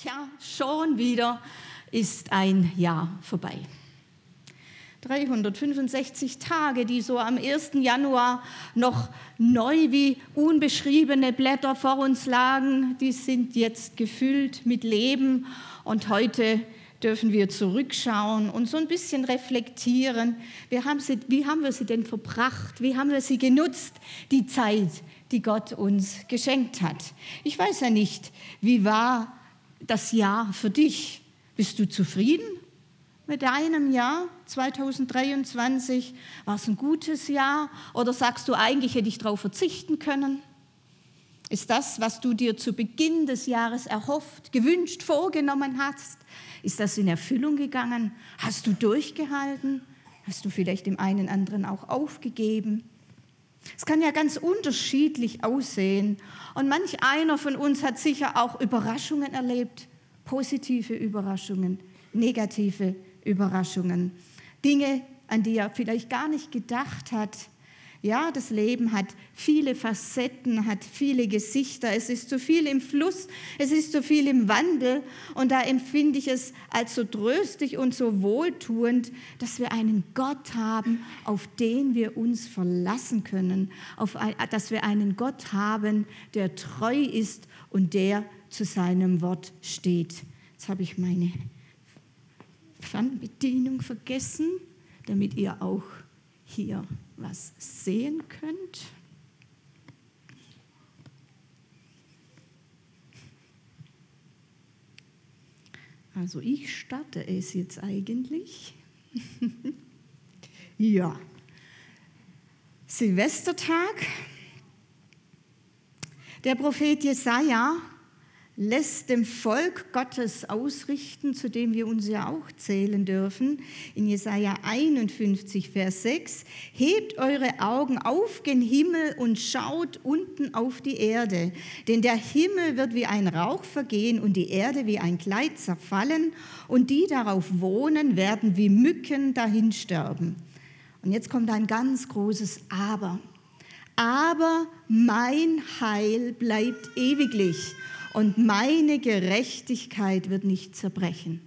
Tja, schon wieder ist ein Jahr vorbei. 365 Tage, die so am 1. Januar noch neu wie unbeschriebene Blätter vor uns lagen, die sind jetzt gefüllt mit Leben und heute dürfen wir zurückschauen und so ein bisschen reflektieren. Wie haben, sie, wie haben wir sie denn verbracht? Wie haben wir sie genutzt, die Zeit, die Gott uns geschenkt hat? Ich weiß ja nicht, wie war das Jahr für dich? Bist du zufrieden mit deinem Jahr 2023? War es ein gutes Jahr oder sagst du, eigentlich hätte ich darauf verzichten können? Ist das, was du dir zu Beginn des Jahres erhofft, gewünscht, vorgenommen hast, ist das in Erfüllung gegangen? Hast du durchgehalten? Hast du vielleicht dem einen anderen auch aufgegeben? Es kann ja ganz unterschiedlich aussehen. Und manch einer von uns hat sicher auch Überraschungen erlebt, positive Überraschungen, negative Überraschungen, Dinge, an die er vielleicht gar nicht gedacht hat. Ja, das Leben hat viele Facetten, hat viele Gesichter. Es ist so viel im Fluss, es ist so viel im Wandel. Und da empfinde ich es als so tröstlich und so wohltuend, dass wir einen Gott haben, auf den wir uns verlassen können. Auf, dass wir einen Gott haben, der treu ist und der zu seinem Wort steht. Jetzt habe ich meine Fernbedienung vergessen, damit ihr auch hier was sehen könnt. Also ich starte es jetzt eigentlich. ja. Silvestertag. Der Prophet Jesaja lässt dem Volk Gottes ausrichten, zu dem wir uns ja auch zählen dürfen. In Jesaja 51, Vers 6, hebt eure Augen auf gen Himmel und schaut unten auf die Erde, denn der Himmel wird wie ein Rauch vergehen und die Erde wie ein Kleid zerfallen und die darauf wohnen werden wie Mücken dahinsterben. Und jetzt kommt ein ganz großes Aber. Aber mein Heil bleibt ewiglich und meine Gerechtigkeit wird nicht zerbrechen,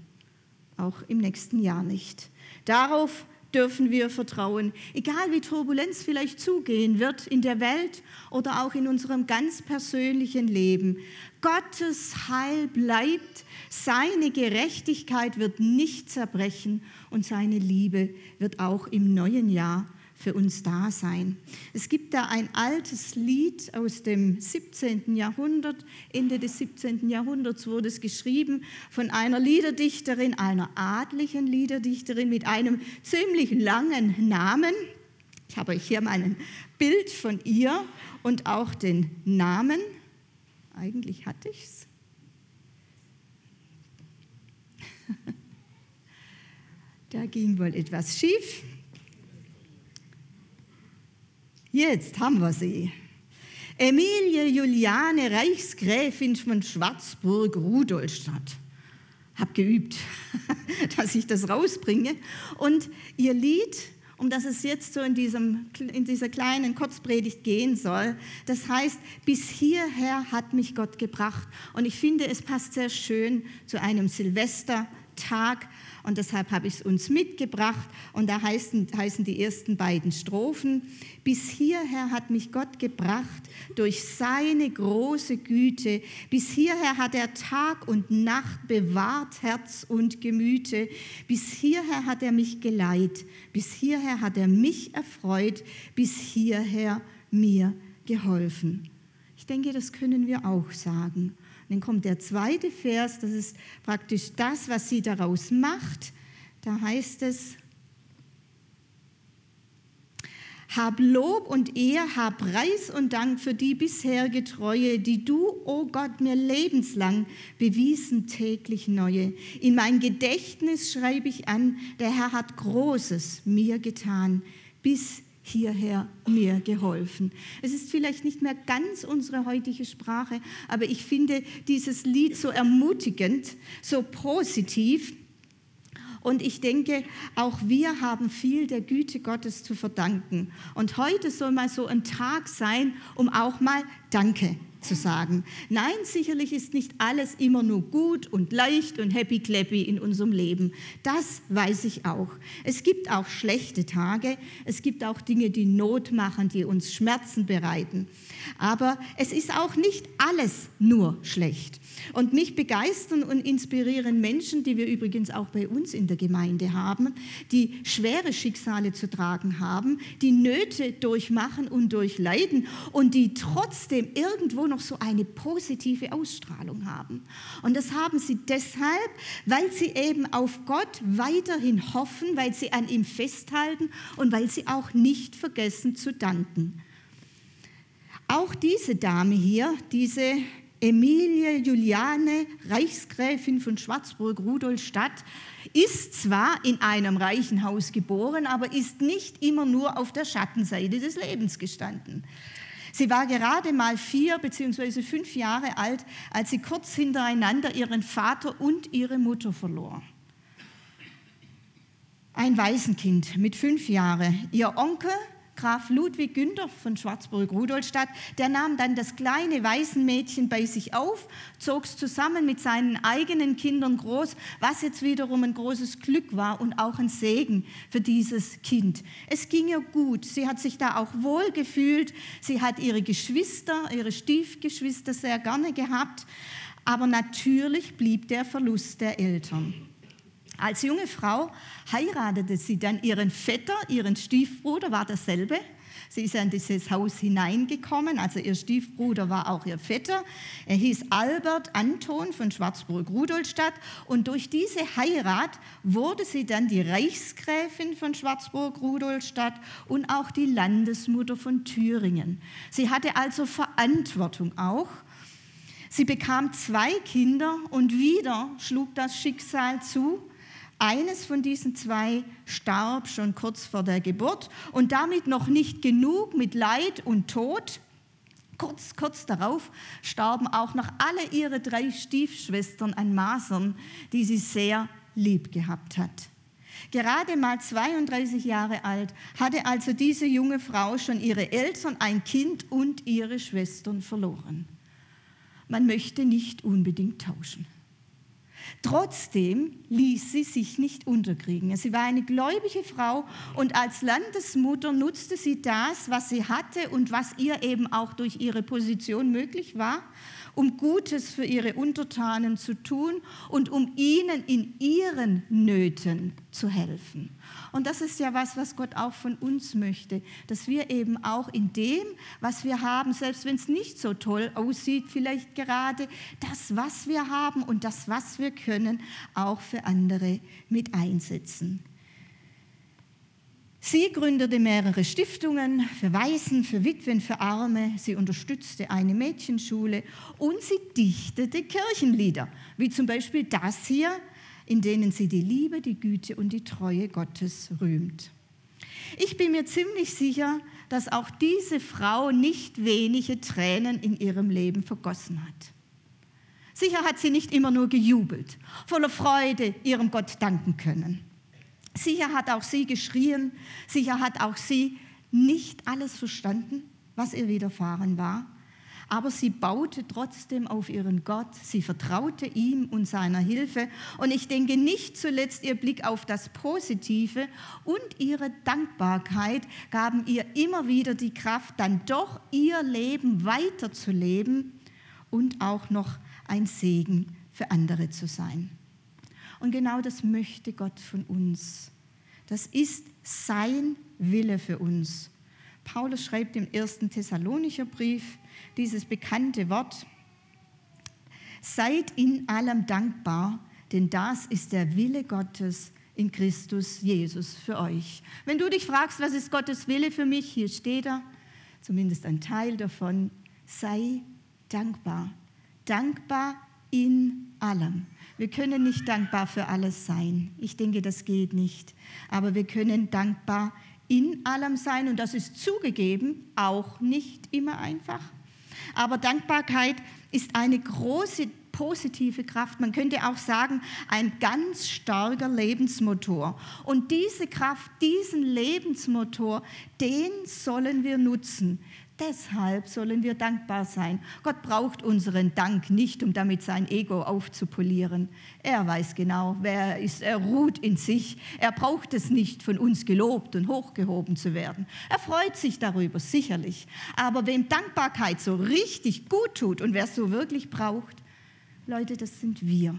auch im nächsten Jahr nicht. Darauf dürfen wir vertrauen, egal wie Turbulenz vielleicht zugehen wird in der Welt oder auch in unserem ganz persönlichen Leben. Gottes Heil bleibt, seine Gerechtigkeit wird nicht zerbrechen und seine Liebe wird auch im neuen Jahr für uns da sein. Es gibt da ein altes Lied aus dem 17. Jahrhundert, Ende des 17. Jahrhunderts wurde es geschrieben von einer Liederdichterin, einer adlichen Liederdichterin mit einem ziemlich langen Namen. Ich habe euch hier mal ein Bild von ihr und auch den Namen. Eigentlich hatte ich es. Da ging wohl etwas schief. Jetzt haben wir sie. Emilie Juliane Reichsgräfin von Schwarzburg-Rudolstadt. Hab geübt, dass ich das rausbringe. Und ihr Lied, um das es jetzt so in, diesem, in dieser kleinen Kurzpredigt gehen soll, das heißt, bis hierher hat mich Gott gebracht. Und ich finde, es passt sehr schön zu einem Silvestertag, und deshalb habe ich es uns mitgebracht und da heißen, heißen die ersten beiden Strophen, bis hierher hat mich Gott gebracht durch seine große Güte, bis hierher hat er Tag und Nacht bewahrt Herz und Gemüte, bis hierher hat er mich geleitet, bis hierher hat er mich erfreut, bis hierher mir geholfen. Ich denke, das können wir auch sagen. Dann kommt der zweite Vers, das ist praktisch das, was sie daraus macht. Da heißt es, Hab Lob und Ehr, hab Preis und Dank für die bisherige Treue, die du, o oh Gott, mir lebenslang bewiesen täglich neue. In mein Gedächtnis schreibe ich an, der Herr hat Großes mir getan, bis hierher mir geholfen. Es ist vielleicht nicht mehr ganz unsere heutige Sprache, aber ich finde dieses Lied so ermutigend, so positiv. Und ich denke, auch wir haben viel der Güte Gottes zu verdanken. Und heute soll mal so ein Tag sein, um auch mal Danke zu sagen. Nein, sicherlich ist nicht alles immer nur gut und leicht und happy clappy in unserem Leben. Das weiß ich auch. Es gibt auch schlechte Tage, es gibt auch Dinge, die Not machen, die uns Schmerzen bereiten. Aber es ist auch nicht alles nur schlecht. Und mich begeistern und inspirieren Menschen, die wir übrigens auch bei uns in der Gemeinde haben, die schwere Schicksale zu tragen haben, die Nöte durchmachen und durchleiden und die trotzdem irgendwo noch so eine positive Ausstrahlung haben. Und das haben sie deshalb, weil sie eben auf Gott weiterhin hoffen, weil sie an ihm festhalten und weil sie auch nicht vergessen zu danken. Auch diese Dame hier, diese Emilie Juliane, Reichsgräfin von Schwarzburg-Rudolstadt, ist zwar in einem reichen Haus geboren, aber ist nicht immer nur auf der Schattenseite des Lebens gestanden. Sie war gerade mal vier bzw. fünf Jahre alt, als sie kurz hintereinander ihren Vater und ihre Mutter verlor. Ein Waisenkind mit fünf Jahren. Ihr Onkel Graf Ludwig Günther von Schwarzburg-Rudolstadt, der nahm dann das kleine Waisenmädchen bei sich auf, zog es zusammen mit seinen eigenen Kindern groß, was jetzt wiederum ein großes Glück war und auch ein Segen für dieses Kind. Es ging ihr gut, sie hat sich da auch wohl gefühlt, sie hat ihre Geschwister, ihre Stiefgeschwister sehr gerne gehabt, aber natürlich blieb der Verlust der Eltern. Als junge Frau heiratete sie dann ihren Vetter, ihren Stiefbruder war dasselbe. Sie ist in dieses Haus hineingekommen, also ihr Stiefbruder war auch ihr Vetter. Er hieß Albert Anton von Schwarzburg-Rudolstadt und durch diese Heirat wurde sie dann die Reichsgräfin von Schwarzburg-Rudolstadt und auch die Landesmutter von Thüringen. Sie hatte also Verantwortung auch. Sie bekam zwei Kinder und wieder schlug das Schicksal zu. Eines von diesen zwei starb schon kurz vor der Geburt und damit noch nicht genug mit Leid und Tod. Kurz, kurz darauf starben auch noch alle ihre drei Stiefschwestern an Masern, die sie sehr lieb gehabt hat. Gerade mal 32 Jahre alt hatte also diese junge Frau schon ihre Eltern, ein Kind und ihre Schwestern verloren. Man möchte nicht unbedingt tauschen. Trotzdem ließ sie sich nicht unterkriegen. Sie war eine gläubige Frau und als Landesmutter nutzte sie das, was sie hatte und was ihr eben auch durch ihre Position möglich war, um Gutes für ihre Untertanen zu tun und um ihnen in ihren Nöten zu helfen. Und das ist ja was, was Gott auch von uns möchte, dass wir eben auch in dem, was wir haben, selbst wenn es nicht so toll aussieht, vielleicht gerade das, was wir haben und das, was wir können, auch für andere mit einsetzen. Sie gründete mehrere Stiftungen für Waisen, für Witwen, für Arme. Sie unterstützte eine Mädchenschule und sie dichtete Kirchenlieder, wie zum Beispiel das hier, in denen sie die Liebe, die Güte und die Treue Gottes rühmt. Ich bin mir ziemlich sicher, dass auch diese Frau nicht wenige Tränen in ihrem Leben vergossen hat. Sicher hat sie nicht immer nur gejubelt, voller Freude ihrem Gott danken können. Sicher hat auch sie geschrien, sicher hat auch sie nicht alles verstanden, was ihr widerfahren war, aber sie baute trotzdem auf ihren Gott, sie vertraute ihm und seiner Hilfe. Und ich denke nicht zuletzt ihr Blick auf das Positive und ihre Dankbarkeit gaben ihr immer wieder die Kraft, dann doch ihr Leben weiterzuleben und auch noch ein Segen für andere zu sein. Und genau das möchte Gott von uns. Das ist sein Wille für uns. Paulus schreibt im ersten Thessalonicher Brief dieses bekannte Wort, seid in allem dankbar, denn das ist der Wille Gottes in Christus Jesus für euch. Wenn du dich fragst, was ist Gottes Wille für mich, hier steht er, zumindest ein Teil davon, sei dankbar. Dankbar in allem. Wir können nicht dankbar für alles sein. Ich denke, das geht nicht. Aber wir können dankbar in allem sein und das ist zugegeben auch nicht immer einfach. Aber Dankbarkeit ist eine große positive Kraft. Man könnte auch sagen, ein ganz starker Lebensmotor. Und diese Kraft, diesen Lebensmotor, den sollen wir nutzen. Deshalb sollen wir dankbar sein. Gott braucht unseren Dank nicht, um damit sein Ego aufzupolieren. Er weiß genau, wer er ist. Er ruht in sich. Er braucht es nicht, von uns gelobt und hochgehoben zu werden. Er freut sich darüber, sicherlich. Aber wem Dankbarkeit so richtig gut tut und wer es so wirklich braucht, Leute, das sind wir.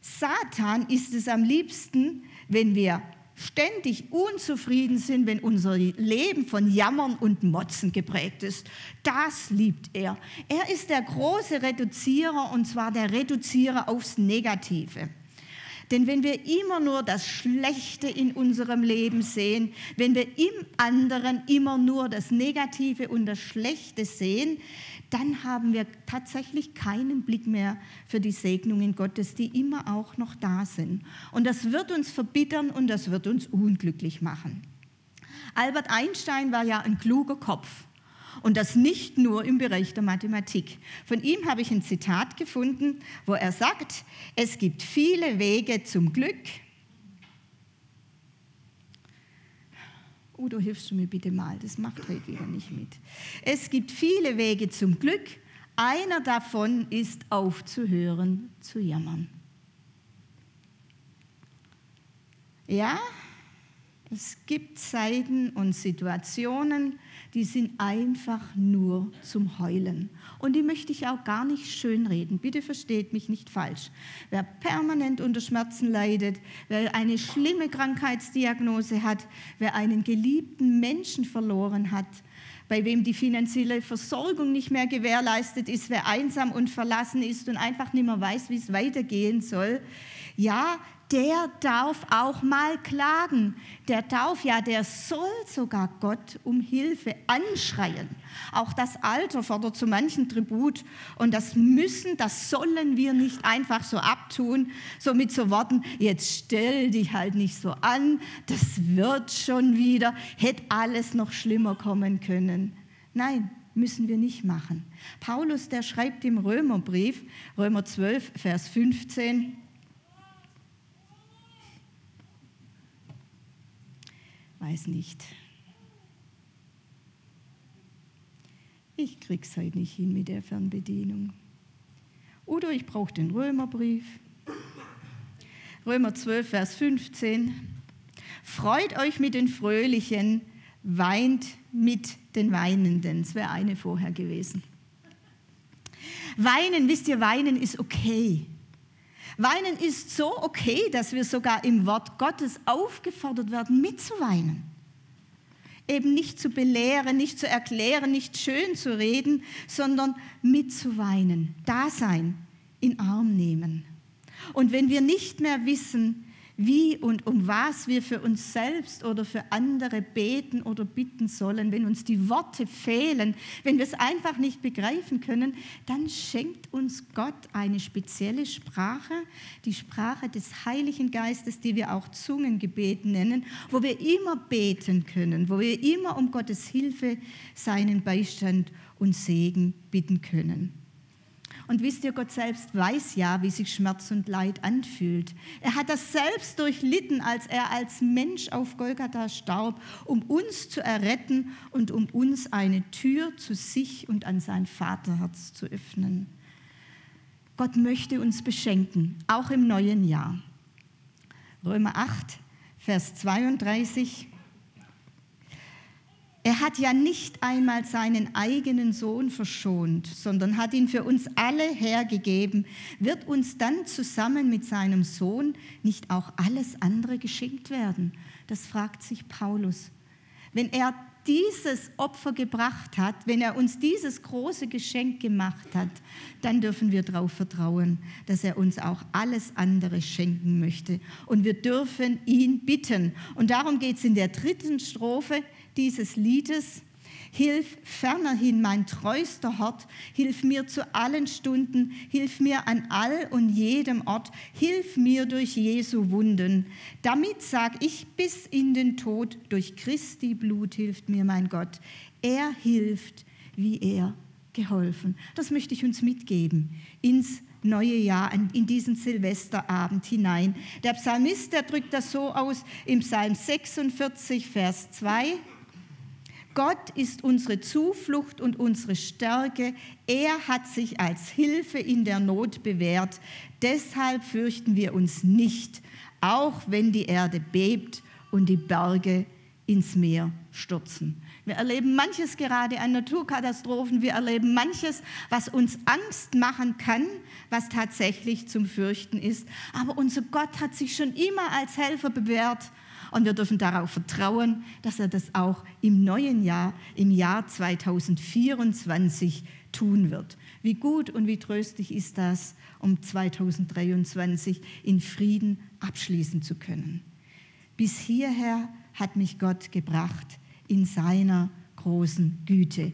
Satan ist es am liebsten, wenn wir ständig unzufrieden sind, wenn unser Leben von Jammern und Motzen geprägt ist. Das liebt er. Er ist der große Reduzierer und zwar der Reduzierer aufs Negative. Denn wenn wir immer nur das Schlechte in unserem Leben sehen, wenn wir im anderen immer nur das Negative und das Schlechte sehen, dann haben wir tatsächlich keinen Blick mehr für die Segnungen Gottes, die immer auch noch da sind. Und das wird uns verbittern und das wird uns unglücklich machen. Albert Einstein war ja ein kluger Kopf. Und das nicht nur im Bereich der Mathematik. Von ihm habe ich ein Zitat gefunden, wo er sagt, es gibt viele Wege zum Glück, Udo, hilfst du mir bitte mal? Das macht heute wieder nicht mit. Es gibt viele Wege zum Glück. Einer davon ist aufzuhören zu jammern. Ja, es gibt Zeiten und Situationen, die sind einfach nur zum Heulen. Und die möchte ich auch gar nicht schönreden. Bitte versteht mich nicht falsch. Wer permanent unter Schmerzen leidet, wer eine schlimme Krankheitsdiagnose hat, wer einen geliebten Menschen verloren hat, bei wem die finanzielle Versorgung nicht mehr gewährleistet ist, wer einsam und verlassen ist und einfach nicht mehr weiß, wie es weitergehen soll, ja, der darf auch mal klagen. Der darf ja, der soll sogar Gott um Hilfe anschreien. Auch das Alter fordert zu manchen Tribut und das müssen, das sollen wir nicht einfach so abtun, so mit so Worten, jetzt stell dich halt nicht so an, das wird schon wieder, hätte alles noch schlimmer kommen können. Nein, müssen wir nicht machen. Paulus, der schreibt im Römerbrief, Römer 12, Vers 15, Weiß nicht. Ich krieg's heute nicht hin mit der Fernbedienung. Oder ich brauche den Römerbrief. Römer 12, Vers 15. Freut euch mit den Fröhlichen, weint mit den Weinenden. Das wäre eine vorher gewesen. Weinen, wisst ihr, weinen ist okay. Weinen ist so okay, dass wir sogar im Wort Gottes aufgefordert werden, mitzuweinen. Eben nicht zu belehren, nicht zu erklären, nicht schön zu reden, sondern mitzuweinen, da sein, in Arm nehmen. Und wenn wir nicht mehr wissen, wie und um was wir für uns selbst oder für andere beten oder bitten sollen, wenn uns die Worte fehlen, wenn wir es einfach nicht begreifen können, dann schenkt uns Gott eine spezielle Sprache, die Sprache des Heiligen Geistes, die wir auch Zungengebet nennen, wo wir immer beten können, wo wir immer um Gottes Hilfe, seinen Beistand und Segen bitten können. Und wisst ihr, Gott selbst weiß ja, wie sich Schmerz und Leid anfühlt. Er hat das selbst durchlitten, als er als Mensch auf Golgatha starb, um uns zu erretten und um uns eine Tür zu sich und an sein Vaterherz zu öffnen. Gott möchte uns beschenken, auch im neuen Jahr. Römer 8, Vers 32. Er hat ja nicht einmal seinen eigenen Sohn verschont, sondern hat ihn für uns alle hergegeben. Wird uns dann zusammen mit seinem Sohn nicht auch alles andere geschenkt werden? Das fragt sich Paulus. Wenn er dieses Opfer gebracht hat, wenn er uns dieses große Geschenk gemacht hat, dann dürfen wir darauf vertrauen, dass er uns auch alles andere schenken möchte. Und wir dürfen ihn bitten. Und darum geht es in der dritten Strophe dieses Liedes. Hilf fernerhin mein treuster Hort, hilf mir zu allen Stunden, hilf mir an all und jedem Ort, hilf mir durch Jesu Wunden. Damit sag ich bis in den Tod, durch Christi Blut hilft mir mein Gott. Er hilft, wie er geholfen. Das möchte ich uns mitgeben ins neue Jahr, in diesen Silvesterabend hinein. Der Psalmist, der drückt das so aus im Psalm 46, Vers 2. Gott ist unsere Zuflucht und unsere Stärke. Er hat sich als Hilfe in der Not bewährt. Deshalb fürchten wir uns nicht, auch wenn die Erde bebt und die Berge ins Meer stürzen. Wir erleben manches gerade an Naturkatastrophen. Wir erleben manches, was uns Angst machen kann, was tatsächlich zum Fürchten ist. Aber unser Gott hat sich schon immer als Helfer bewährt und wir dürfen darauf vertrauen, dass er das auch im neuen Jahr, im Jahr 2024 tun wird. Wie gut und wie tröstlich ist das, um 2023 in Frieden abschließen zu können. Bis hierher hat mich Gott gebracht in seiner großen Güte.